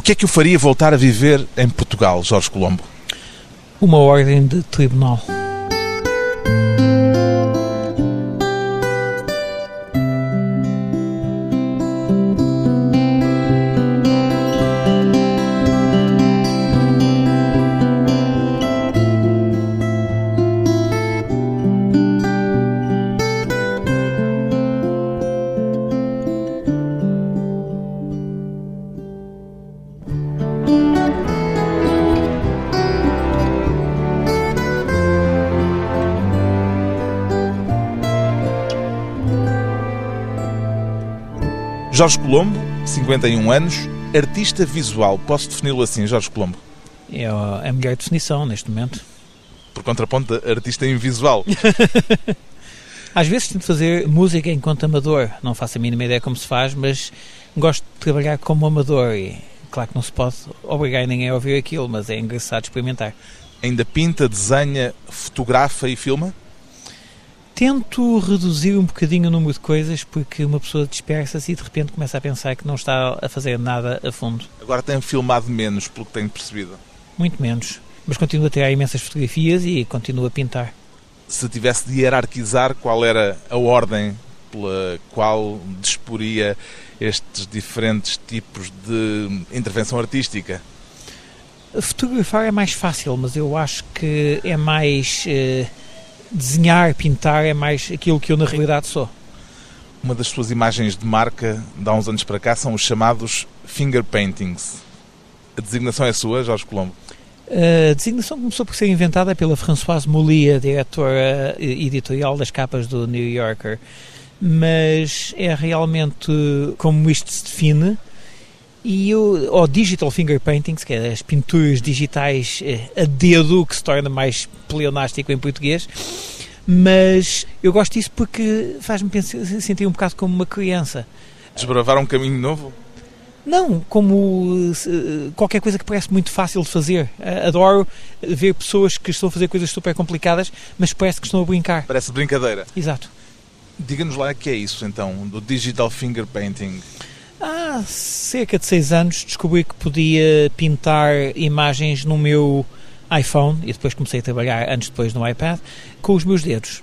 O que é que o faria voltar a viver em Portugal, Jorge Colombo? Uma ordem de tribunal. Jorge Colombo, 51 anos, artista visual. Posso defini-lo assim, Jorge Colombo? É a melhor definição neste momento. Por contraponto, artista invisual. Às vezes tento fazer música enquanto amador. Não faço a mínima ideia como se faz, mas gosto de trabalhar como amador e claro que não se pode obrigar ninguém a ouvir aquilo, mas é engraçado experimentar. Ainda pinta, desenha, fotografa e filma? Tento reduzir um bocadinho o número de coisas porque uma pessoa dispersa-se e de repente começa a pensar que não está a fazer nada a fundo. Agora tem filmado menos, pelo que tenho percebido. Muito menos. Mas continuo a tirar imensas fotografias e continuo a pintar. Se tivesse de hierarquizar, qual era a ordem pela qual disporia estes diferentes tipos de intervenção artística? Fotografar é mais fácil, mas eu acho que é mais. Eh, desenhar, pintar é mais aquilo que eu na realidade sou. Uma das suas imagens de marca, de há uns anos para cá, são os chamados finger paintings. A designação é sua, Jorge Colombo? A designação começou por ser inventada pela Françoise Mouly, a diretora editorial das capas do New Yorker. Mas é realmente como isto se define, e o, o digital finger paintings, que é as pinturas digitais eh, a dedo, que se torna mais pleonástico em português, mas eu gosto disso porque faz-me sentir um bocado como uma criança. Desbravar um caminho novo? Não, como qualquer coisa que parece muito fácil de fazer. Adoro ver pessoas que estão a fazer coisas super complicadas, mas parece que estão a brincar. Parece brincadeira. Exato. Diga-nos lá o que é isso, então, do digital finger painting. Há cerca de seis anos descobri que podia pintar imagens no meu iPhone e depois comecei a trabalhar antes depois no iPad com os meus dedos.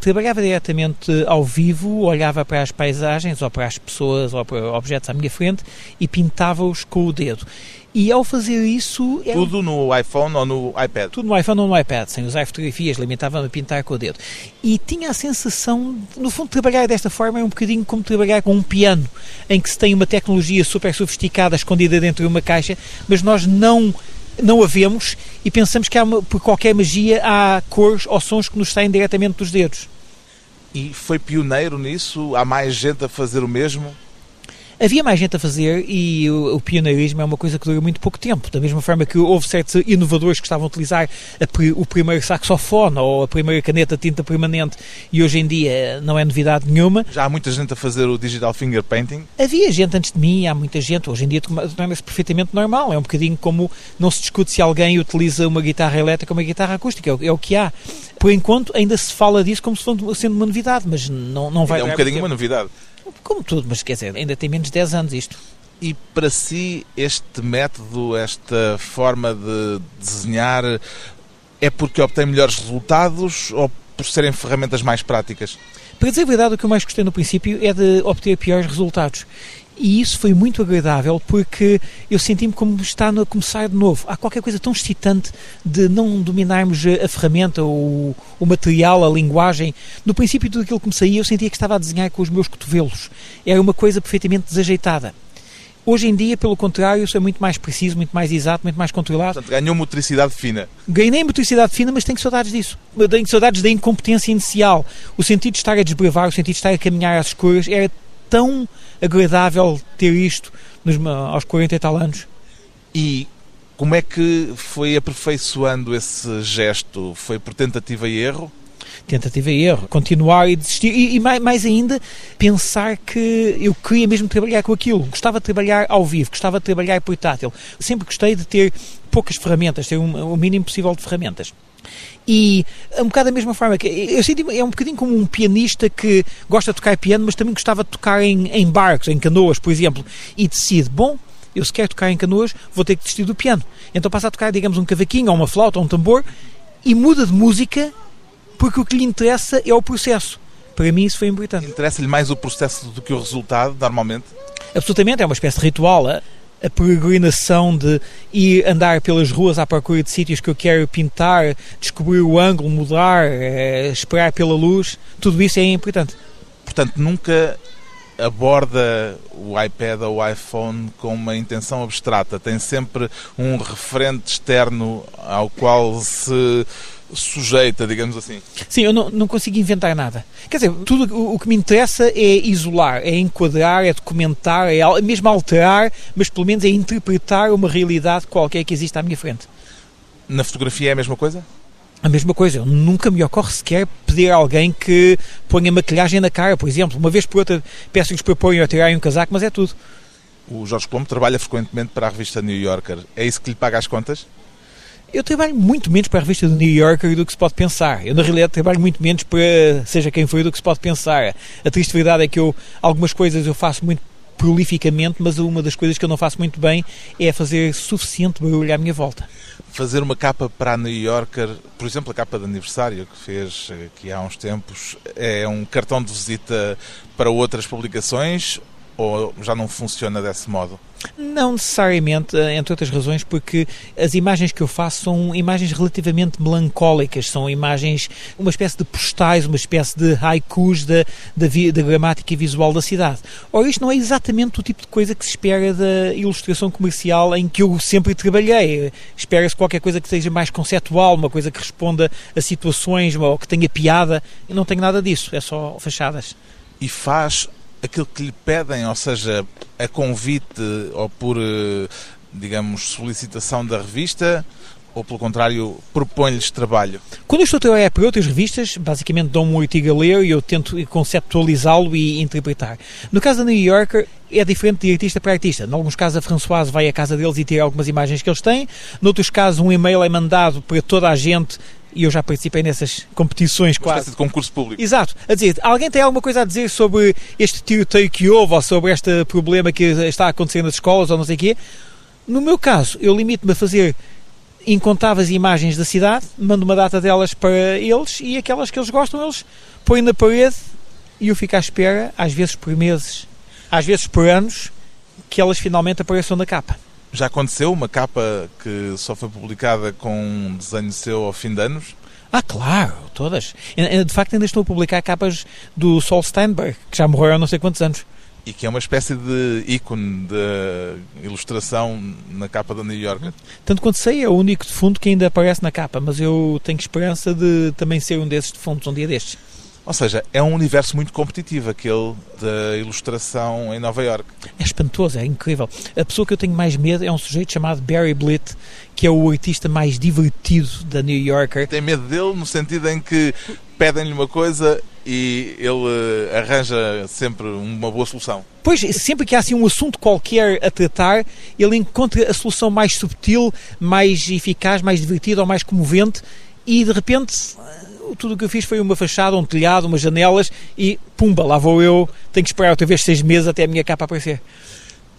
Trabalhava diretamente ao vivo, olhava para as paisagens ou para as pessoas ou para objetos à minha frente e pintava-os com o dedo. E ao fazer isso. É Tudo no iPhone ou no iPad? Tudo no iPhone ou no iPad, sem usar fotografias, limitava-me a pintar com o dedo. E tinha a sensação, no fundo, trabalhar desta forma é um bocadinho como trabalhar com um piano, em que se tem uma tecnologia super sofisticada escondida dentro de uma caixa, mas nós não não a vemos e pensamos que há por qualquer magia há cores ou sons que nos saem diretamente dos dedos. E foi pioneiro nisso? Há mais gente a fazer o mesmo? Havia mais gente a fazer e o, o, pioneirismo é uma coisa que dura muito pouco tempo. Da mesma forma que houve certos inovadores que estavam a utilizar a, o primeiro saxofone ou a primeira caneta tinta permanente e hoje em dia não é novidade nenhuma. Já há muita gente a fazer o digital finger painting? Havia gente antes de mim, há muita gente. Hoje em dia torna-se perfeitamente normal. É um bocadinho como não se discute se alguém utiliza uma guitarra elétrica ou uma guitarra acústica. É o, é o que há. Por enquanto ainda se fala disso como se fosse sendo uma novidade, mas não, não vai... É um bocadinho uma novidade. Como tudo, mas quer dizer, ainda tem menos de 10 anos isto. E para si, este método, esta forma de desenhar, é porque obtém melhores resultados ou por serem ferramentas mais práticas? Para dizer a verdade, o que eu mais gostei no princípio é de obter piores resultados. E isso foi muito agradável porque eu senti-me como estar a começar de novo. Há qualquer coisa tão excitante de não dominarmos a ferramenta, o, o material, a linguagem. No princípio, tudo aquilo que me saía, eu sentia que estava a desenhar com os meus cotovelos. Era uma coisa perfeitamente desajeitada. Hoje em dia, pelo contrário, sou muito mais preciso, muito mais exato, muito mais controlado. Portanto, ganhou motricidade fina. Ganhei motricidade fina, mas tenho saudades disso. Tenho saudades da incompetência inicial. O sentido de estar a desbravar, o sentido de estar a caminhar às escuras era tão agradável ter isto nos, aos 40 e tal anos. E como é que foi aperfeiçoando esse gesto? Foi por tentativa e erro? Tentativa e erro. Continuar e desistir. E, e mais, mais, ainda, pensar que eu queria mesmo trabalhar com aquilo. Gostava de trabalhar ao vivo, gostava de trabalhar portátil. Sempre gostei de ter poucas ferramentas, ter um, o mínimo possível de ferramentas. E é um bocado da mesma forma que eu sinto é um bocadinho como um pianista que gosta de tocar piano, mas também gostava de tocar em, em barcos, em canoas, por exemplo, e decide, bom, Eu se quero tocar em canoas, vou ter que desistir do piano. Então passa a tocar, digamos, um cavaquinho, ou uma flauta, ou um tambor, e muda de música porque o que lhe interessa é o processo. Para mim isso foi importante. Interessa-lhe mais o processo do que o resultado, normalmente? Absolutamente, é uma espécie de ritual. A, peregrinação de ir andar pelas ruas à procura de sítios que eu quero pintar, descobrir o ângulo, mudar, é, esperar pela luz, tudo isso é importante. Portanto, nunca aborda o iPad ou o iPhone com uma intenção abstrata, tem sempre um referente externo ao qual se sujeita, digamos assim. Sim, eu não, não consigo inventar nada. Quer dizer, tudo o, o, que me interessa é isolar, é enquadrar, é documentar, é mesmo alterar, mas pelo menos é interpretar uma realidade qualquer que existe à minha frente. Na fotografia é a mesma coisa? A mesma coisa, nunca me ocorre sequer pedir a alguém que ponha maquilhagem na cara, por exemplo. Uma vez por outra peço que proponham a tirarem um casaco, mas é tudo. O Jorge Colombo trabalha frequentemente para a revista New Yorker. É isso que lhe paga as contas? Eu trabalho muito menos para a revista do New Yorker do que se pode pensar. Eu, na realidade, trabalho muito menos para seja quem for do que se pode pensar. A triste verdade é que eu, algumas coisas eu faço muito prolificamente, mas uma das coisas que eu não faço muito bem é fazer suficiente barulho à minha volta. Fazer uma capa para a New Yorker, por exemplo, a capa de aniversário que fez aqui há uns tempos, é um cartão de visita para outras publicações ou já não funciona desse modo? Não necessariamente, eh, entre outras razões, porque as imagens que eu faço são imagens relativamente melancólicas, são imagens, uma espécie de postais, uma espécie de haikus da, da, da gramática visual da cidade. Ora, isto não é exatamente o tipo de coisa que se espera da ilustração comercial em que eu sempre trabalhei. Espera-se qualquer coisa que seja mais conceptual, uma coisa que responda a situações ou que tenha piada. Eu não tenho nada disso, é só fachadas. E faz aquilo que lhe pedem, ou seja, a convite ou por, eh, digamos, solicitação da revista, ou pelo contrário, propõe-lhes trabalho? Quando eu estou a trabalhar para outras revistas, basicamente dão-me um artigo a ler e eu tento conceptualizá-lo e interpretar. No caso da New Yorker, é diferente de artista para artista. Em alguns casos, a Françoise vai à casa deles e tira algumas imagens que eles têm. Noutros casos, um e-mail é mandado para toda a gente e eu já participei nessas competições Uma quase. de concurso público. Exato. A dizer, alguém tem alguma coisa a dizer sobre este tiroteio que houve ou sobre este problema que está a acontecer nas escolas ou não sei o quê? No meu caso, eu limito-me a fazer incontáveis imagens da cidade, mando uma data delas para eles e aquelas que eles gostam, eles põem na parede e eu fico à espera, às vezes por meses, às vezes por anos, que elas finalmente apareçam na capa. Já aconteceu uma capa que só foi publicada com um desenho seu ao fim de anos? Ah, claro, todas. De facto, ainda estou a publicar capas do Sol Steinberg, que já morreu há não sei quantos anos. E que é uma espécie de ícone de ilustração na capa da New York. Tanto quanto sei, é o único defunto que ainda aparece na capa, mas eu tenho esperança de também ser um desses defuntos um dia destes. Ou seja, é um universo muito competitivo, aquele da ilustração em Nova York. É espantoso, é incrível. A pessoa que eu tenho mais medo é um sujeito chamado Barry Blitt, que é o artista mais divertido da New Yorker. Tem medo dele no sentido em que pedem-lhe uma coisa e ele arranja sempre uma boa solução. Pois, sempre que há assim um assunto qualquer a tratar, ele encontra a solução mais subtil, mais eficaz, mais divertida ou mais comovente e de repente tudo o que eu fiz foi uma fachada, um telhado, umas janelas e pumba, lá vou eu, tenho que esperar outra vez seis meses até a minha capa aparecer.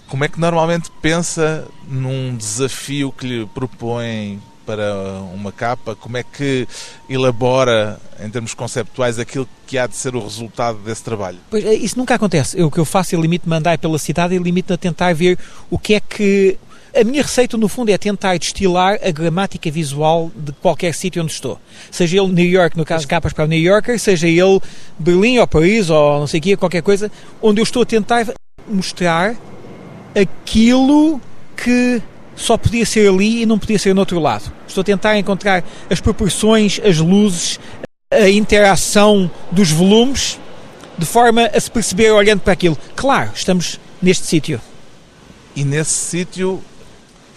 Como é que normalmente pensa num desafio que lhe propõe para uma capa? Como é que elabora, em termos conceptuais, aquilo que há de ser o resultado desse trabalho? Pois, é, isso nunca acontece. O que eu faço é limite-me a andar pela cidade e limite-me a tentar ver o que é que a minha receita, no fundo, é tentar destilar a gramática visual de qualquer sítio onde estou. Seja ele New York, no caso capas para o New Yorker, seja ele Berlim ou Paris ou não sei o quê, qualquer coisa, onde eu estou a tentar mostrar aquilo que só podia ser ali e não podia ser no outro lado. Estou a tentar encontrar as proporções, as luzes, a interação dos volumes, de forma a se perceber olhando para aquilo. Claro, estamos neste sítio. E nesse sítio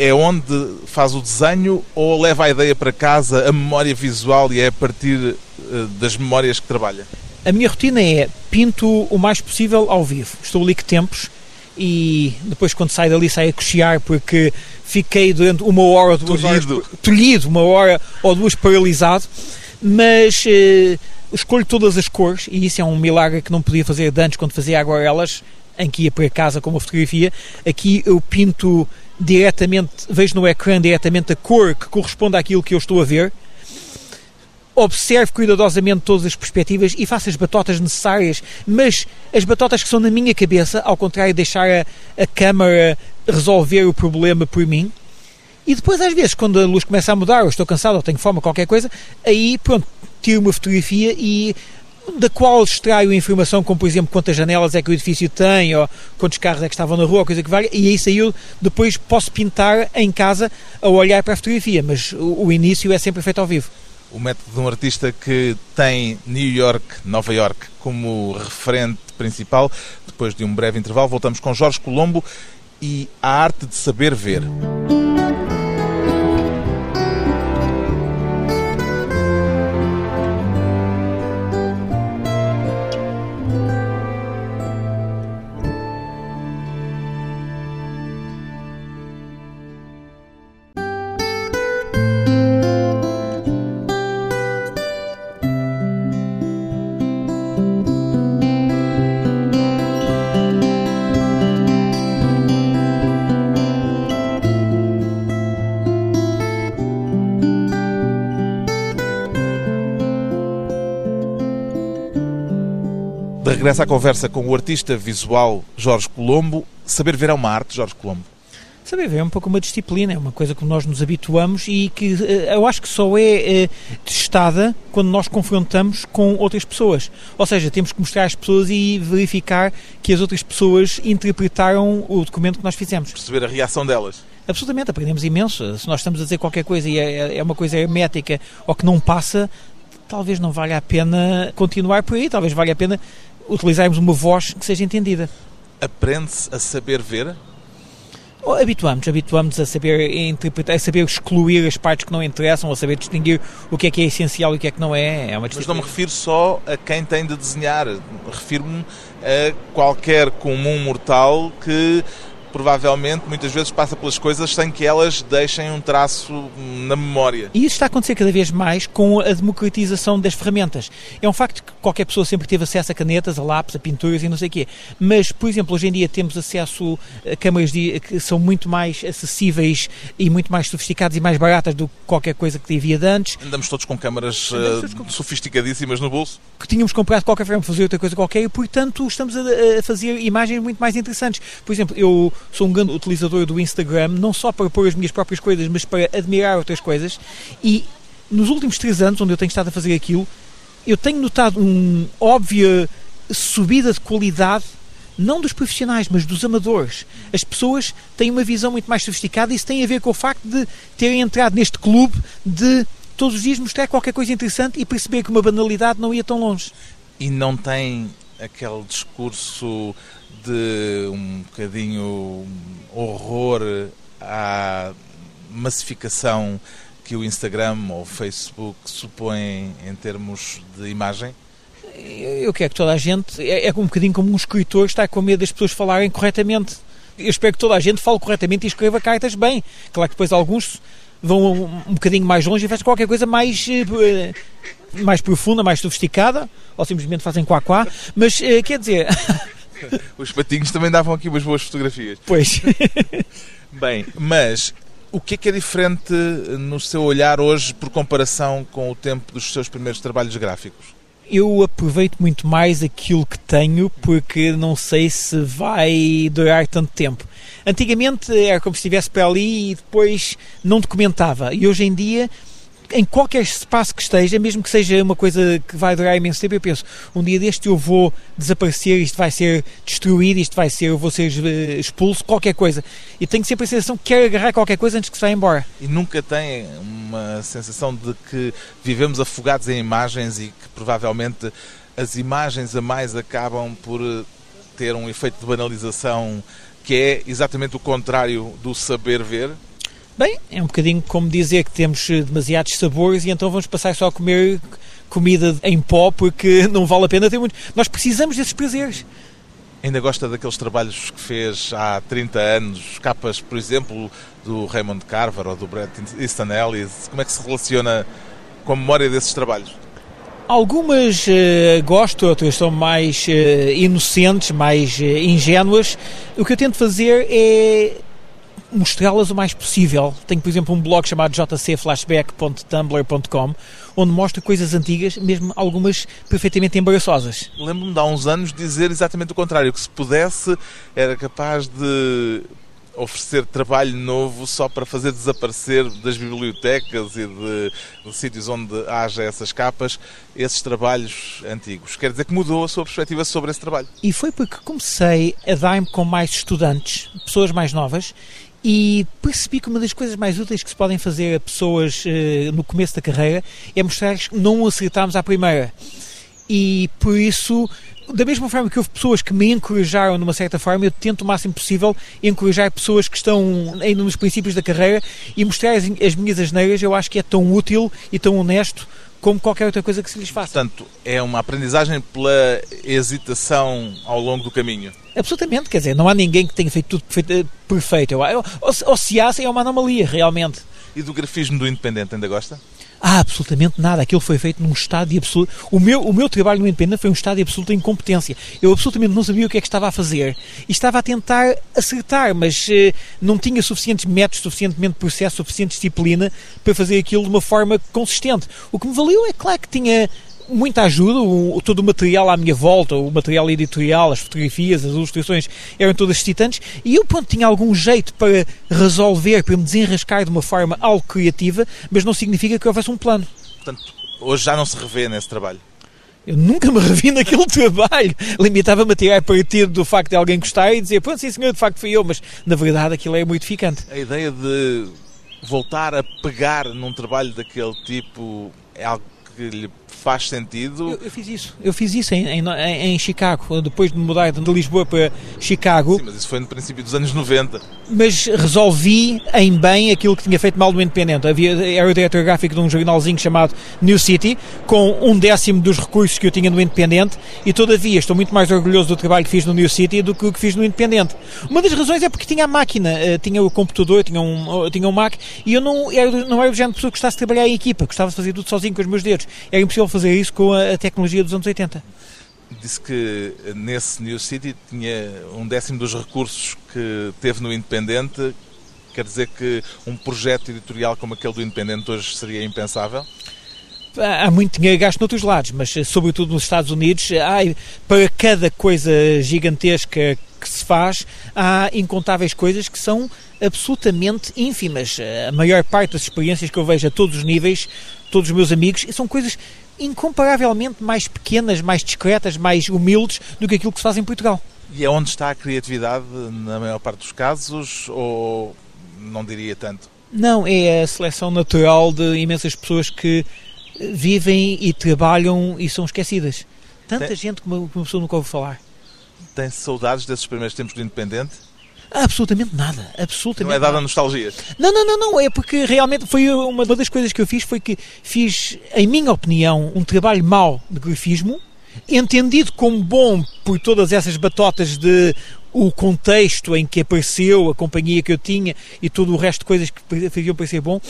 é onde faz o desenho ou leva a ideia para casa, a memória visual e é a partir uh, das memórias que trabalha? A minha rotina é pinto o mais possível ao vivo. Estou ali que tempos e depois quando saio dali saio a cochear porque fiquei durante uma hora ou duas tolhido. horas tolhido, uma hora ou duas paralisado, mas uh, escolho todas as cores e isso é um milagre que não podia fazer de antes quando fazia aguarelas em que ia para casa com uma fotografia. Aqui eu pinto diretamente, vejo no ecrã diretamente a cor que corresponde àquilo que eu estou a ver. Observe cuidadosamente todas as perspectivas e faço as batotas necessárias, mas as batotas que são na minha cabeça, ao contrário de deixar a, a câmara resolver o problema por mim. E depois, às vezes, quando a luz começa a mudar, ou estou cansado, ou tenho fome, qualquer coisa, aí, pronto, tiro uma fotografia e da qual extraio informação, como por exemplo quantas janelas é que o edifício tem, ou quantos carros é que estavam na rua, coisa que valha, e aí saiu, depois posso pintar em casa a olhar para a fotografia, mas o, o início é sempre feito ao vivo. O método de um artista que tem New York, Nova York como referente principal. Depois de um breve intervalo, voltamos com Jorge Colombo e a arte de saber ver. De regresso à conversa com o artista visual Jorge Colombo. Saber ver é uma arte, Jorge Colombo? Saber ver é um pouco uma disciplina, é uma coisa que nós nos habituamos e que eh, eu acho que só é, é testada quando nós confrontamos com outras pessoas. Ou seja, temos que mostrar às pessoas e verificar que as outras pessoas interpretaram o documento que nós fizemos. Perceber a reação delas. Absolutamente, aprendemos imenso. Se nós estamos a dizer qualquer coisa e é, é uma coisa hermética ou que não passa, talvez não valha a pena continuar por aí, talvez valha a pena utilizarmos uma voz que seja entendida. Aprende-se a saber ver? Habituamos, habituamos a saber interpretar, a saber excluir as partes que não interessam, a saber distinguir o que é que é essencial e o que é que não é. é Mas não me refiro só a quem tem de desenhar, refiro-me a qualquer comum mortal que provavelmente muitas vezes passa pelas coisas sem que elas deixem um traço na memória. E isso está a acontecer cada vez mais com a democratização das ferramentas. É um facto que qualquer pessoa sempre teve acesso a canetas, a lápis, a pinturas e não sei o quê. Mas, por exemplo, hoje em dia temos acesso a câmaras de, que são muito mais acessíveis e muito mais sofisticadas e mais baratas do que qualquer coisa que havia de antes. Andamos todos com câmaras uh, com... sofisticadíssimas no bolso. Que tínhamos comprado qualquer forma para fazer outra coisa qualquer e, portanto, estamos a, a fazer imagens muito mais interessantes. Por exemplo, eu sou um grande utilizador do Instagram, não só para pôr as minhas próprias coisas, mas para admirar outras coisas. E nos últimos três anos, onde eu tenho estado a fazer aquilo, eu tenho notado uma óbvia subida de qualidade não dos profissionais, mas dos amadores. As pessoas têm uma visão muito mais sofisticada e isso tem a ver com o facto de terem entrado neste clube de todos os dias mostrar qualquer coisa interessante e perceber que uma banalidade não ia tão longe. E não tem aquele discurso de um bocadinho horror à massificação que o Instagram ou o Facebook supõem em termos de imagem? Eu quero que toda a gente, é, é um bocadinho como um escritor está com medo das pessoas falarem corretamente. Eu espero que toda a gente fale corretamente e escreva cartas bem. Claro que depois alguns vão um, bocadinho mais longe e fazem qualquer coisa mais, eh, mais profunda, mais sofisticada, ou simplesmente fazem quá-quá, mas eh, quer dizer... Os patinhos também davam aqui umas boas fotografias. Pois. Bem, mas o que é que é diferente no seu olhar hoje por comparação com o tempo dos seus primeiros trabalhos gráficos? Eu aproveito muito mais aquilo que tenho porque não sei se vai durar tanto tempo. Antigamente era como se estivesse para ali e depois não documentava. E hoje em dia em qualquer espaço que esteja, mesmo que seja uma coisa que vai durar imenso tempo, eu penso, um dia deste eu vou desaparecer, isto vai ser destruído, isto vai ser, eu vou ser eh, expulso, qualquer coisa. E tenho sempre a sensação que quero agarrar qualquer coisa antes que se vá embora. E nunca tem uma sensação de que vivemos afogados em imagens e que provavelmente as imagens a mais acabam por eh, ter um efeito de banalização que é exatamente o contrário do saber ver? Bem, é um bocadinho como dizer que temos eh, demasiados sabores e então vamos passar só a comer comida em pó porque não vale a pena ter muito. Nós precisamos desses prazeres. Ainda gosta daqueles trabalhos que fez há 30 anos, capas, por exemplo, do Raymond Carver ou do Bret Easton Ellis? Como é que se relaciona com a memória desses trabalhos? Algumas uh, gosto, outras são mais uh, inocentes, mais uh, ingênuas. O que eu tento fazer é mostrá-las o mais possível. Tenho, por exemplo, um blog chamado jcflashback.tumblr.com onde mostro coisas antigas, mesmo algumas perfeitamente embaraçosas. Lembro-me de há uns anos dizer exatamente o contrário, que se pudesse era capaz de oferecer trabalho novo só para fazer desaparecer das bibliotecas e de, de, sítios onde haja essas capas esses trabalhos antigos. Quer dizer que mudou a sua perspectiva sobre esse trabalho. E foi porque comecei a dar-me com mais estudantes, pessoas mais novas, e percebi que uma das coisas mais úteis que se podem fazer a pessoas uh, no começo da carreira é mostrar que não acertámos à primeira. E por isso da mesma forma que houve pessoas que me encorajaram de uma certa forma, eu tento o máximo possível encorajar pessoas que estão ainda nos princípios da carreira e mostrar as, as minhas asneiras, eu acho que é tão útil e tão honesto como qualquer outra coisa que se lhes faça. Portanto, é uma aprendizagem pela hesitação ao longo do caminho. Absolutamente, quer dizer, não há ninguém que tenha feito tudo perfeito. perfeito. Ou, ou se há, é uma anomalia, realmente. E do grafismo do Independente, ainda gosta? Ah, absolutamente nada. Aquilo foi feito num estado de absoluto. O meu, o meu trabalho no Independente foi um estado de absoluta incompetência. Eu absolutamente não sabia o que é que estava a fazer e estava a tentar acertar, mas eh, não tinha suficientes métodos, suficientemente processo, suficiente disciplina para fazer aquilo de uma forma consistente. O que me valeu é claro que tinha muita ajuda, o, todo o material à minha volta, o material editorial, as fotografias, as ilustrações eram todas excitantes e eu, pronto, tinha algum jeito para resolver, para me desenrascar de uma forma algo criativa, mas não significa que houvesse um plano. Portanto, hoje já não se revê nesse trabalho? Eu nunca me revi naquele trabalho. Limitava-me a tirar partido do facto de alguém gostar e dizer, pronto, sim senhor, de facto fui eu, mas na verdade aquilo é muito ficante. A ideia de voltar a pegar num trabalho daquele tipo é algo que lhe faz sentido. Eu, eu, fiz isso, eu fiz isso em, em, em, Chicago, depois de mudar de Lisboa para Chicago. Sim, mas isso foi no princípio dos anos 90. Mas resolvi em bem aquilo que tinha feito mal no Independente. Havia, era o diretor gráfico de um jornalzinho chamado New City, com um décimo dos recursos que eu tinha no Independente, e todavia estou muito mais orgulhoso do trabalho que fiz no New City do que o que fiz no Independente. Uma das razões é porque tinha a máquina, eh, tinha o computador, tinha um, tinha um Mac, e eu não era, não era do género de pessoa que gostasse de trabalhar em equipa, gostava de fazer tudo sozinho com os meus dedos. Era impossível fazer isso com a, tecnologia dos anos 80. Disse que nesse New City tinha um décimo dos recursos que teve no Independente. Quer dizer que um projeto editorial como aquele do Independente hoje seria impensável? há muito dinheiro gasto noutros lados, mas sobretudo nos Estados Unidos, há, para cada coisa gigantesca que se faz, há incontáveis coisas que são absolutamente ínfimas. A maior parte das experiências que eu vejo a todos os níveis, todos os meus amigos, são coisas incomparavelmente mais pequenas, mais discretas, mais humildes do que aquilo que se faz em Portugal. E é onde está a criatividade na maior parte dos casos ou não diria tanto? Não, é a seleção natural de imensas pessoas que vivem e trabalham e são esquecidas. Tanta Tem... gente que uma, uma pessoa nunca ouve falar. Tem saudades desses primeiros tempos do Independente? Absolutamente nada, absolutamente. Não é dada nostalgia. Não, não, não, não, é porque realmente foi uma das coisas que eu fiz foi que fiz, em minha opinião, um trabalho mau de grafismo, entendido como bom por todas essas batotas de o contexto em que apareceu, a companhia que eu tinha e todo o resto de coisas que faziam parecer bom,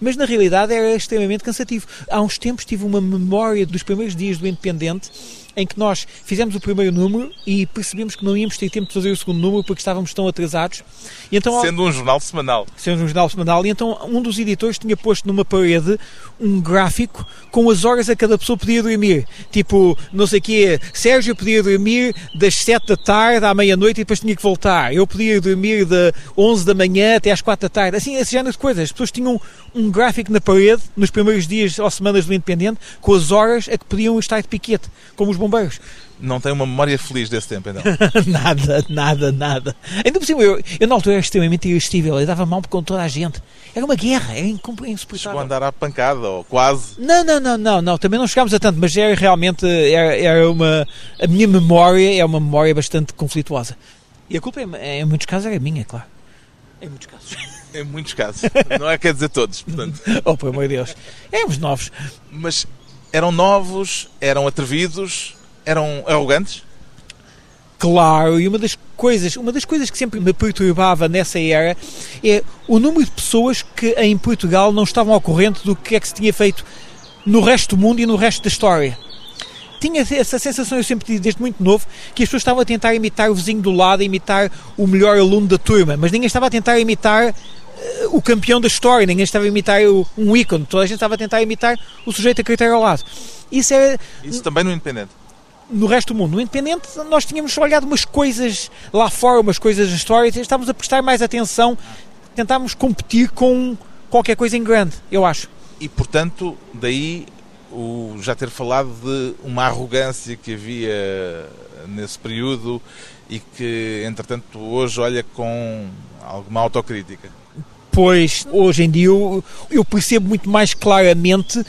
mas na realidade era extremamente cansativo. Há uns tempos tive uma memória dos primeiros dias do Independente em que nós fizemos o primeiro número e percebemos que não íamos ter tempo de fazer o segundo número porque estávamos tão atrasados. E então, sendo um jornal semanal. Sendo um jornal semanal. E então um dos editores tinha posto numa parede um gráfico com as horas a cada pessoa podia dormir. Tipo, não sei o quê, Sérgio podia dormir das 7 da tarde à meia-noite e depois tinha que voltar. Eu podia dormir de 11 da manhã até às 4 da tarde. Assim, esse género de coisas. As pessoas tinham um gráfico na parede nos primeiros dias ou semanas do Independente com as horas a que podiam estar de piquete, como os bombeiros. Não tem uma memória feliz desse tempo, então? nada, nada, nada. Ainda por cima, eu, eu na altura era extremamente irresistível, eu dava mal com toda a gente. Era uma guerra, era insuportável. Chegou a andar à pancada, ou quase? Não, não, não, não, não, também não chegámos a tanto, mas era realmente, era, era uma, a minha memória é uma memória bastante conflituosa. E a culpa, é, em muitos casos, era minha, claro. Em muitos casos. Em muitos casos. Não é quer dizer todos, portanto. oh, pelo amor de Deus. Éramos novos. Mas eram novos, eram atrevidos, eram arrogantes? Claro, e uma das coisas, uma das coisas que sempre me perturbava nessa era é o número de pessoas que em Portugal não estavam ao corrente do que é que se tinha feito no resto do mundo e no resto da história. tinha essa sensação, eu sempre tive desde muito novo, que as pessoas estavam a tentar imitar o vizinho do lado, imitar o melhor aluno da turma, mas ninguém estava a tentar imitar o campeão da história, ninguém estava a imitar o, um ícone, toda a gente estava a tentar imitar o sujeito a critério ao lado. Isso, é, Isso também no Independente? no resto do mundo. No Independente, nós tínhamos olhado umas coisas lá fora, umas coisas da história, estávamos a prestar mais atenção, tentámos competir com qualquer coisa em grande, eu acho. E, portanto, daí o já ter falado de uma arrogância que havia nesse período e que, entretanto, hoje olha com alguma autocrítica. Pois, hoje em dia eu, eu percebo muito mais claramente,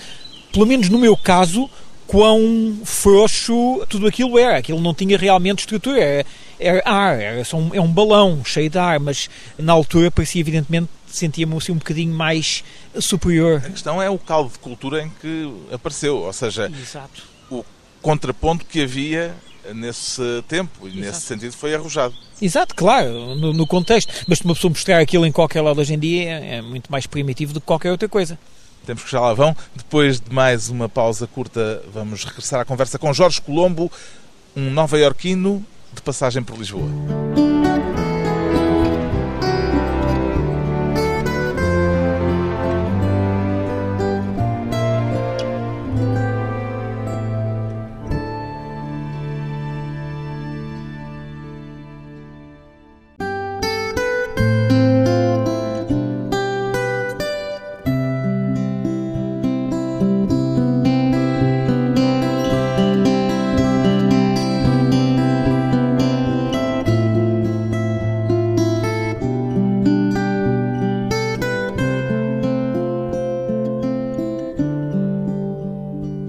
pelo menos no meu caso, quão frouxo tudo aquilo era. Aquilo não tinha realmente estrutura, era, era ar, era só um, é um balão cheio de ar, mas na altura parecia evidentemente sentia-me assim um bocadinho mais superior. A questão é o caldo de cultura em que apareceu, ou seja, Exato. o contraponto que havia nesse tempo e Exato. nesse sentido foi arrojado. Exato, claro, no, no, contexto. Mas se uma pessoa mostrar aquilo em qualquer lado hoje em dia é, é muito mais primitivo do que qualquer outra coisa. Temos que já lá vão. Depois de mais uma pausa curta, vamos regressar à conversa com Jorge Colombo, um nova-iorquino de passagem por Lisboa.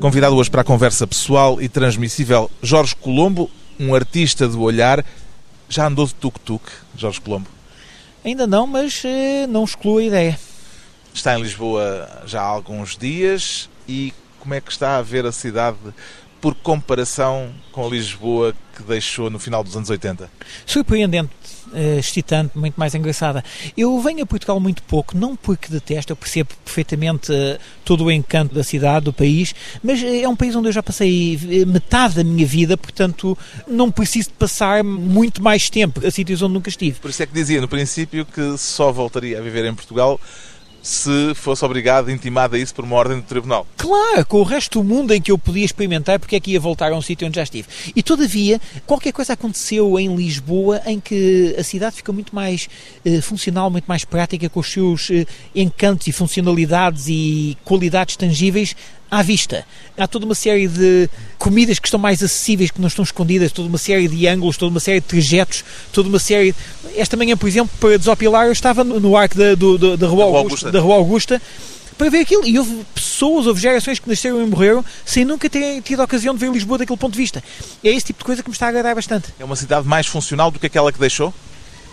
Convidado hoje para a conversa pessoal e transmissível, Jorge Colombo, um artista do olhar. Já andou de tuk-tuk, Jorge Colombo? Ainda não, mas eh, não excluo a ideia. Está em Lisboa já há alguns dias e como é que está a ver a cidade por comparação com a Lisboa que deixou no final dos anos 80? Surpreendente, uh, excitante, muito mais engraçada. Eu venho a Portugal muito pouco, não porque detesto, eu percebo perfeitamente uh, todo o encanto da cidade, do país, mas uh, é um país onde eu já passei metade da minha vida, portanto não preciso de passar muito mais tempo a sítios onde nunca estive. Por isso é que dizia no princípio que só voltaria a viver em Portugal se fosse obrigado, intimado a isso por uma ordem do tribunal. Claro, com o resto do mundo em que eu podia experimentar, porque é que ia voltar a um sítio onde já estive. E todavia, qualquer coisa aconteceu em Lisboa em que a cidade fica muito mais eh, funcional, muito mais prática, com os seus eh, encantos e funcionalidades e qualidades tangíveis à vista. Há toda uma série de comidas que estão mais acessíveis, que não estão escondidas, toda uma série de ângulos, toda uma série de trajetos, toda uma série. Esta manhã, por exemplo, para desopilar, eu estava no arco da, do, da, da, Rua Augusta, Augusta. da Rua Augusta para ver aquilo. E houve pessoas, houve gerações que nasceram e morreram sem nunca terem tido a ocasião de ver Lisboa daquele ponto de vista. É esse tipo de coisa que me está a agradar bastante. É uma cidade mais funcional do que aquela que deixou?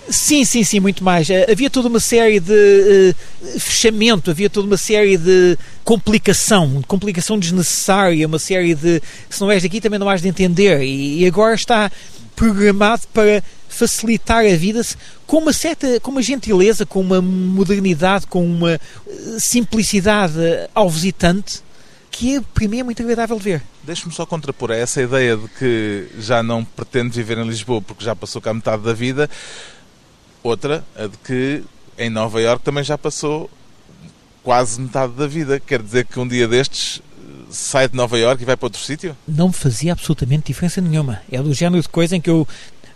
Sim, sim, sim, muito mais. Eh, havia toda uma série de uh, fechamento, havia toda uma série de complicação, complicação desnecessária, uma série de se não és daqui também não has de entender. E, e agora está programado para facilitar a vida com uma certa, com uma gentileza, com uma modernidade, com uma eh, simplicidade ao visitante que é, para mim é muito agradável de ver. Deixe-me só contrapor a essa ideia de que já não pretende viver em Lisboa porque já passou cá metade da vida Outra, a de que em Nova Iorque também já passou quase metade da vida. Quer dizer que um dia destes eh, sai de Nova Iorque e vai para outro sítio? Não me fazia absolutamente diferença nenhuma. É do género de coisa em que eu.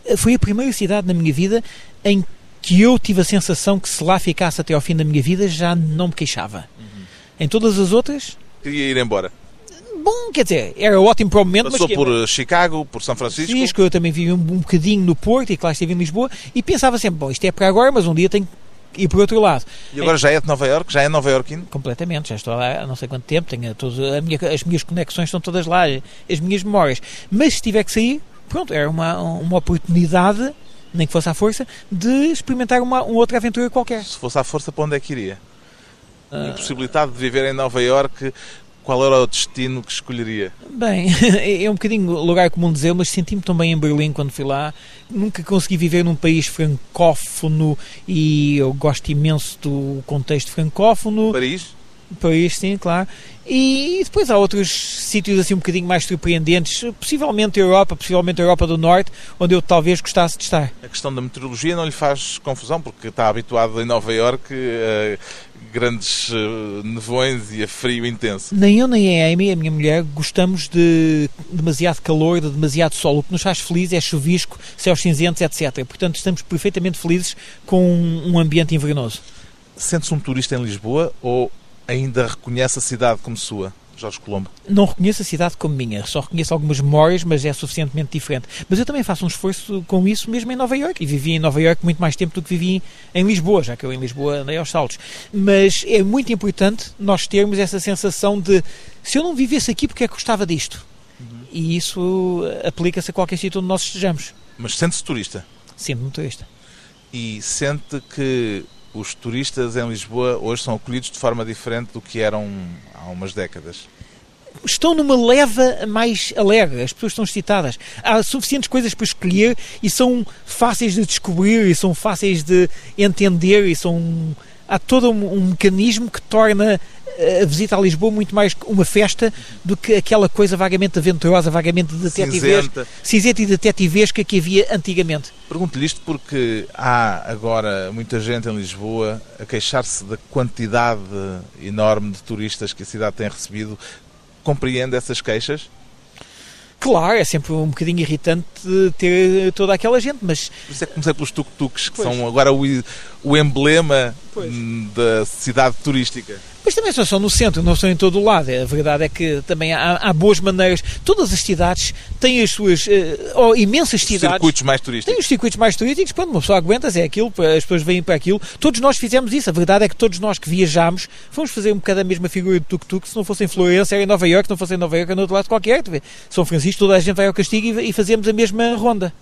Eh, foi a primeira cidade na minha vida em que eu tive a sensação que se lá ficasse até ao fim da minha vida já não me queixava. Uhum. Em todas as outras. Queria ir embora bom, quer dizer, era ótimo para o momento. Passou mas por eh, Chicago, por São Francisco. Francisco, eu também vivi um, um bocadinho no Porto e claro estive em Lisboa e pensava sempre, bom, isto é para agora, mas um dia tenho que ir por outro lado. E agora é, já é de Nova Iorque? Já é Nova Iorquino? Completamente, já estou lá há não sei quanto tempo, tenho todos, minha, as minhas conexões estão todas lá, as minhas memórias. Mas se tiver que sair, pronto, era uma, uma oportunidade, nem que fosse à força, de experimentar uma, uma outra aventura qualquer. Se fosse à força, para onde é que iria? A impossibilidade de viver em Nova Iorque qual era o destino que escolheria? Bem, é um bocadinho lugar comum dizer, mas senti-me tão bem em Berlim quando fui lá. Nunca consegui viver num país francófono e eu gosto imenso do contexto francófono. Paris? Paris, sim, claro. E depois há outros sítios assim um bocadinho mais surpreendentes, possivelmente a Europa, possivelmente a Europa do Norte, onde eu talvez gostasse de estar. A questão da meteorologia não lhe faz confusão, porque está habituado em Nova Iorque a grandes eh, nevões e a frio intenso. Nem eu nem a Amy, a minha mulher, gostamos de demasiado calor, de demasiado sol. O que nos faz felizes é chuvisco, céus cinzentos, etc. Portanto, estamos perfeitamente felizes com um ambiente invernoso. Sente-se um turista em Lisboa ou ainda reconhece a cidade como sua? Jorge Colombo? Não reconheço a cidade como minha, só reconheço algumas memórias, mas é suficientemente diferente. Mas eu também faço um esforço com isso mesmo em Nova Iorque. E vivi em Nova Iorque muito mais tempo do que vivi em Lisboa, já que eu em Lisboa andei aos saltos. Mas é muito importante nós termos essa sensação de se eu não vivesse aqui, porque é que gostava disto? Uhum. E isso aplica-se a qualquer sítio onde nós estejamos. Mas sente-se turista? Sinto-me turista. E sente que os turistas em Lisboa hoje são acolhidos de forma diferente do que eram há umas décadas? Estão numa leva mais alegre, as pessoas estão excitadas. Há suficientes coisas para escolher e são fáceis de descobrir e são fáceis de entender e são há todo um, um mecanismo que torna a visita a Lisboa muito mais uma festa do que aquela coisa vagamente aventurosa, vagamente detetivesca, cinzenta e detetivesca que havia antigamente. Pergunto-lhe isto porque há agora muita gente em Lisboa a queixar-se da quantidade enorme de turistas que a cidade tem recebido. Compreende essas queixas? Claro, é sempre um bocadinho irritante ter toda aquela gente, mas... Por isso é que comecei pelos tuk-tuks, que pois. são agora o, o emblema pois. da cidade turística. Mas também só são no centro, não são em todo o lado. A verdade é que também há, há boas maneiras. Todas as cidades têm as suas. Uh, oh, imensas os cidades. circuitos mais turísticos. Têm os circuitos mais turísticos. Quando uma pessoa aguenta, é aquilo, as pessoas vêm para aquilo. Todos nós fizemos isso. A verdade é que todos nós que viajámos fomos fazer um bocado a mesma figura de tuk-tuk. Se não fosse em Florença, era em Nova Iorque. Se não fosse em Nova Iorque, era no outro lado qualquer. São Francisco, toda a gente vai ao castigo e, e fazemos a mesma ronda.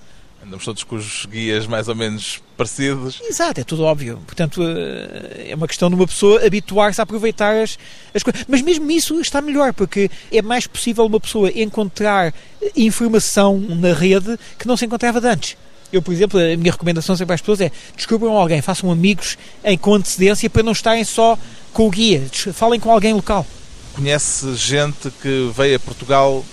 Andamos todos com os guias mais ou menos parecidos. Exato, é tudo óbvio. Portanto, eh, é uma questão de uma pessoa habituar-se a aproveitar as, as coisas. Mas mesmo isso está melhor, porque é mais possível uma pessoa encontrar informação na rede que não se encontrava de antes. Eu, por exemplo, a minha recomendação sempre às pessoas é descubram alguém, façam amigos em com antecedência para não estarem só com o guia. Falem com alguém local. Conhece gente que veio a Portugal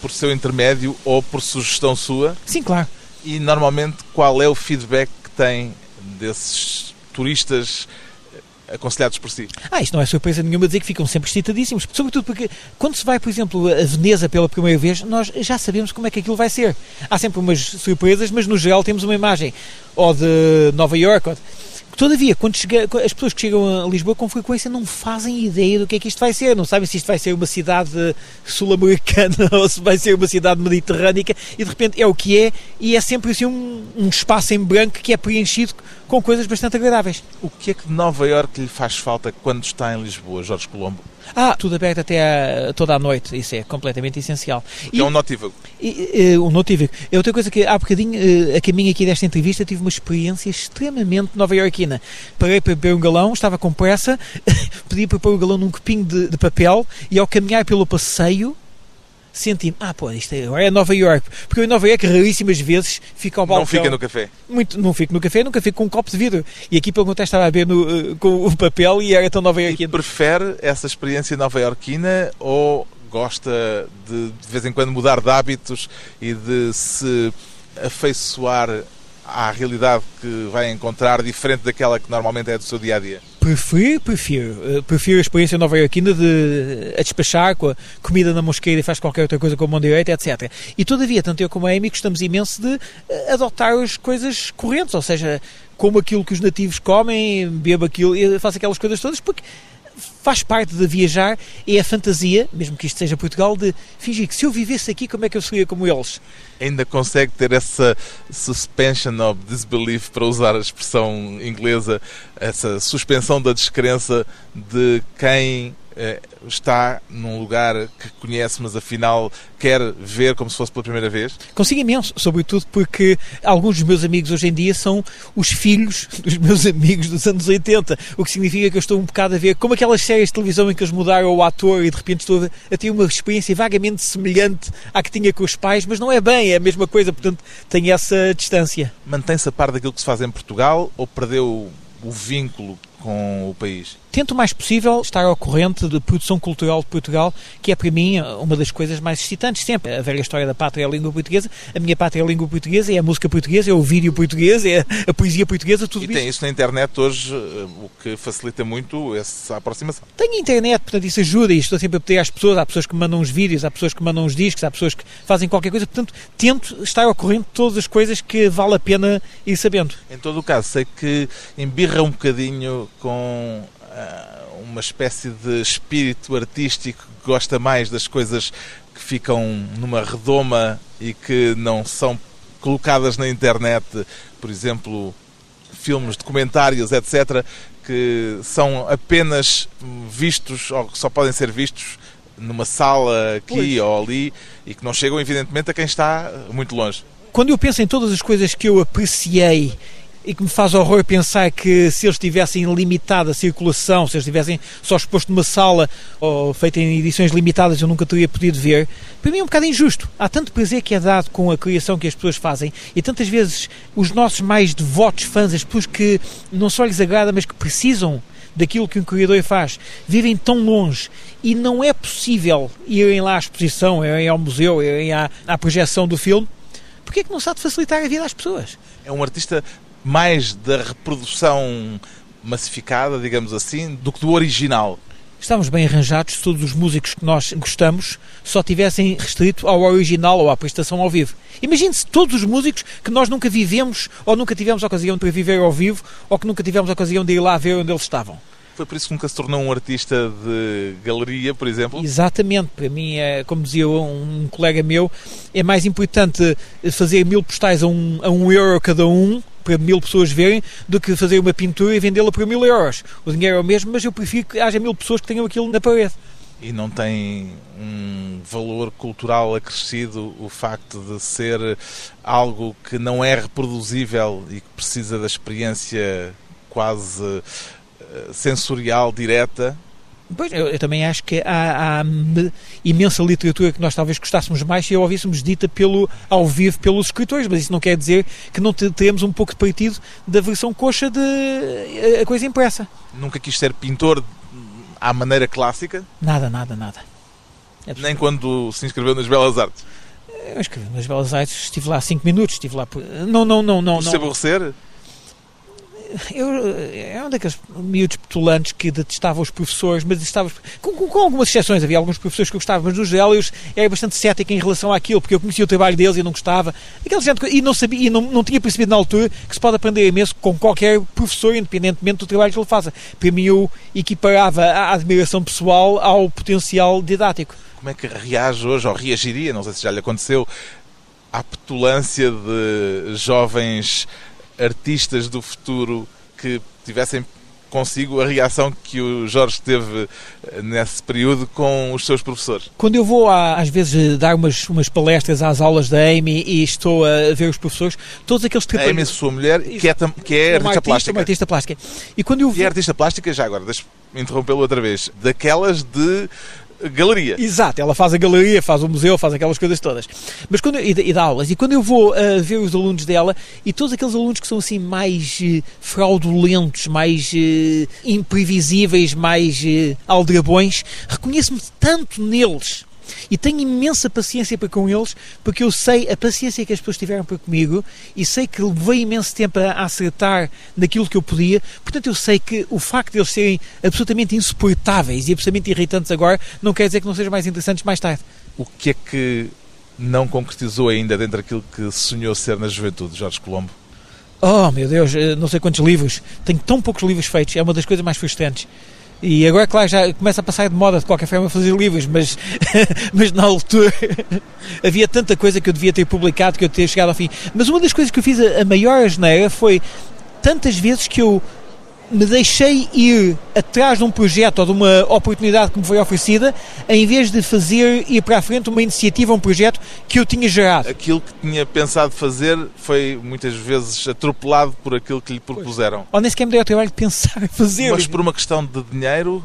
por seu intermédio ou por sugestão sua? Sim, claro. E normalmente qual é o feedback que tem desses turistas aconselhados por si? Ah, isto não é surpresa nenhuma dizer que ficam sempre excitadíssimos, sobretudo porque quando se vai, por exemplo, a Veneza pela primeira vez, nós já sabemos como é que aquilo vai ser. Há sempre umas surpresas, mas no geral temos uma imagem ou de Nova York, ou de Todavia, quando chega, as pessoas que chegam a Lisboa com frequência não fazem ideia do que é que isto vai ser, não sabem se isto vai ser uma cidade sul-americana ou se vai ser uma cidade mediterrânica e de repente é o que é e é sempre assim um, um espaço em branco que é preenchido com coisas bastante agradáveis. O que é que Nova Iorque lhe faz falta quando está em Lisboa, Jorge Colombo? Ah, tudo aberto até a, toda a noite, isso é completamente essencial. E, é um notívago. E, um notívago. É outra coisa que há bocadinho, eh, a caminho aqui desta entrevista, tive uma experiência extremamente nova-iorquina. Parei para beber um galão, estava com pressa, pedi para pôr o galão num copinho de, de papel e ao caminhar pelo passeio senti-me, ah, pô, isto agora é Nova York. Porque eu em Nova York raríssimas vezes fico ao balcão. Não fica no café? Muito, não fico no café, nunca fico com um copo de vidro. E aqui pelo contexto estava a ver no, uh, com o papel e era tão Nova York. prefere essa experiência nova iorquina ou gosta de de vez em quando mudar de hábitos e de se afeiçoar à realidade que vai encontrar diferente daquela que normalmente é do seu dia a dia? Prefiro, prefiro. Eh, prefiro a experiência nova iorquina de a despachar com a comida na mosqueira e faz qualquer outra coisa com a mão direita, etc. E todavia, tanto eu como a Amy gostamos imenso de eh, adotar as coisas correntes, ou seja, como aquilo que os nativos comem, bebo aquilo, faço aquelas coisas todas, porque faz parte de viajar é a fantasia, mesmo que isto seja Portugal, de fingir que se eu vivesse aqui, como é que eu seria como eles? Ainda consegue ter essa suspension of disbelief, para usar a expressão inglesa, essa suspensão da descrença de quem está num lugar que conhece, mas afinal quer ver como se fosse pela primeira vez? Consigo imenso, sobretudo porque alguns dos meus amigos hoje em dia são os filhos dos meus amigos dos anos 80, o que significa que eu estou um bocado a ver como aquelas séries de televisão em que eles mudaram o ator e de repente estou a ter uma experiência vagamente semelhante à que tinha com os pais, mas não é bem, é a mesma coisa, portanto tenho essa distância. Mantém-se a par daquilo que se faz em Portugal ou perdeu o vínculo com o país? Tento o mais possível estar ao corrente de produção cultural de Portugal, que é para mim uma das coisas mais excitantes sempre. A velha história da pátria é a língua portuguesa, a minha pátria é a língua portuguesa, é a música portuguesa, é o vídeo português, é a poesia portuguesa, tudo e isso. E tem isso na internet hoje, eh, o que facilita muito essa aproximação. Tem internet, portanto isso ajuda e estou sempre a pedir às pessoas, há pessoas que mandam uns vídeos, há pessoas que mandam uns discos, há pessoas que fazem qualquer coisa, portanto tento estar ao corrente de todas as coisas que vale a pena ir sabendo. Em todo o caso, sei que embirra um bocadinho com uma espécie de espírito artístico que gosta mais das coisas que ficam numa redoma e que não são colocadas na internet, por exemplo, filmes, documentários, etc., que são apenas vistos ou que só podem ser vistos numa sala aqui pois. ou ali e que não chegam, evidentemente, a quem está muito longe. Quando eu penso em todas as coisas que eu apreciei e que me faz horror pensar que se eles tivessem limitado a circulação, se eles tivessem só exposto numa sala ou feito em edições limitadas, eu nunca teria podido ver. Para mim é um bocado injusto. Há tanto prazer que é dado com a criação que as pessoas fazem e tantas vezes os nossos mais devotos fãs, as pessoas que não só lhes agrada, mas que precisam daquilo que um criador faz, vivem tão longe e não é possível irem lá à exposição, irem ao museu, irem à, à projeção do filme. Porquê é que não sabe facilitar a vida às pessoas? É um artista mais da reprodução massificada, digamos assim, do que do original. Estávamos bem arranjados se todos os músicos que nós gostamos só tivessem restrito ao original ou à prestação ao vivo. Imagine-se todos os músicos que nós nunca vivemos ou nunca tivemos ocasião de viver ao vivo ou que nunca tivemos ocasião de ir lá ver onde eles estavam. Foi por isso que nunca se tornou um artista de galeria, por exemplo? Exatamente. Para mim, é, como dizia um, colega meu, é mais importante fazer mil postais a um, a um euro cada um para mil pessoas verem do que fazer uma pintura e vendê-la por mil euros. O dinheiro é o mesmo, mas eu prefiro que haja mil pessoas que tenham aquilo na parede. E não tem um valor cultural acrescido o facto de ser algo que não é reproduzível e que precisa da experiência quase eh, sensorial direta Pois, eu, eu, também acho que há, há, imensa literatura que nós talvez gostássemos mais se a ouvíssemos dita pelo, ao vivo pelos escritores, mas isso não quer dizer que não teremos um pouco de partido da versão coxa de a, a coisa impressa. Nunca quis ser pintor à maneira clássica? Nada, nada, nada. É Nem quando se inscreveu nas Belas Artes? Eu escrevi nas Belas Artes, estive lá 5 minutos, estive lá por... Não, não, não, não. Por se aborrecer? Eu, é um daqueles miúdos petulantes que detestavam os professores, mas estava com, com, com, algumas exceções, havia alguns professores que eu gostava, mas no geral eu era bastante cético em relação àquilo, porque eu conhecia o trabalho deles e não gostava. Aquela gente, e não sabia, e não, não tinha percebido na altura que se pode aprender imenso com qualquer professor, independentemente do trabalho que ele faça. Para mim, eu equiparava a admiração pessoal ao potencial didático. Como é que reage hoje, ou reagiria, não sei se já lhe aconteceu, à petulância de jovens artistas do futuro que tivessem consigo a reação que o Jorge teve eh, nesse período com os seus professores? Quando eu vou, às vezes, dar umas, umas palestras às aulas da Amy e estou a ver os professores, todos aqueles que... A Amy, sua mulher, que é, que é artista artista, plástica. Uma artista plástica. E quando eu... E é artista plástica, já agora, deixe-me interrompê-lo outra vez, daquelas de galeria. Exato, ela faz a galeria, faz o museu, faz aquelas coisas todas. Mas quando, e, e dá aulas. E quando eu vou uh, ver os alunos dela, e todos aqueles alunos que são assim mais uh, fraudulentos, mais uh, imprevisíveis, mais uh, aldrabões, reconheço-me tanto neles e tenho imensa paciência para com eles, porque eu sei a paciência que as pessoas tiveram para comigo e sei que levei imenso tempo a acertar naquilo que eu podia. Portanto, eu sei que o facto de eles serem absolutamente insuportáveis e absolutamente irritantes agora não quer dizer que não sejam mais interessantes mais tarde. O que é que não concretizou ainda dentro daquilo que sonhou ser na juventude, Jorge Colombo? Oh, meu Deus, eh, não sei quantos livros. Tenho tão poucos livros feitos, é uma das coisas mais frustrantes. E agora, claro, já começa a passar de moda de qualquer forma fazer livros, mas, mas na altura havia tanta coisa que eu devia ter publicado que eu ter chegado ao fim. Mas uma das coisas que eu fiz a, a maior asneira foi tantas vezes que eu me deixei ir atrás de um projeto ou de uma oportunidade que me foi oferecida, em vez de fazer ir para a frente uma iniciativa, um projeto que eu tinha gerado. Aquilo que tinha pensado fazer foi muitas vezes atropelado por aquilo que lhe propuseram. Ou nem sequer me deu o trabalho de pensar fazer. Mas por uma questão de dinheiro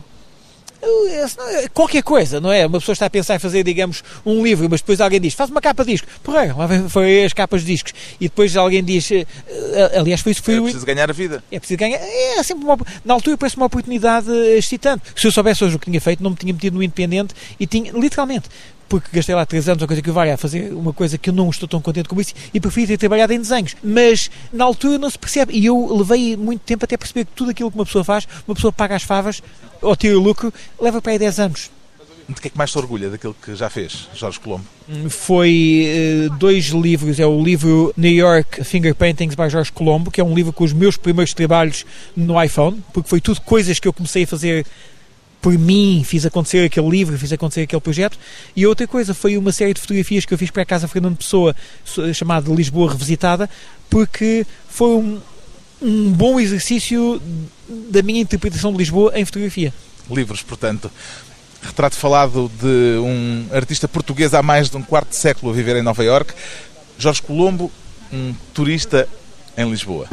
qualquer coisa, não é? Uma pessoa está a pensar em fazer, digamos, um livro, mas depois alguém diz, faz uma capa de disco. Porra, foi as capas de discos. E depois alguém diz, eh, aliás, foi isso foi. É preciso ganhar a vida. É preciso ganhar. É sempre uma, na altura parece uma oportunidade excitante. Se eu soubesse hoje o que tinha feito, não me tinha metido no Independente e tinha, literalmente, porque gastei lá 3 anos, uma coisa que vai a fazer uma coisa que eu não estou tão contente com isso e prefiro ter trabalhado em desenhos. Mas na altura não se percebe. E eu levei muito tempo até perceber que tudo aquilo que uma pessoa faz, uma pessoa paga as favas ou tira o lucro, leva para aí 10 anos. De que é que mais se orgulha daquilo que já fez, Jorge Colombo? Foi uh, dois livros. É o livro New York Finger Paintings by Jorge Colombo, que é um livro com os meus primeiros trabalhos no iPhone, porque foi tudo coisas que eu comecei a fazer por mim, fiz acontecer aquele livro, fiz acontecer aquele projeto. E outra coisa foi uma série de fotografias que eu fiz para a Casa Fernando Pessoa, chamada Lisboa Revisitada, porque foi um, um bom exercício da minha interpretação de Lisboa em fotografia. Livros, portanto. Retrato falado de um artista português há mais de um quarto de século a viver em Nova Iorque. Jorge Colombo, um turista em Lisboa.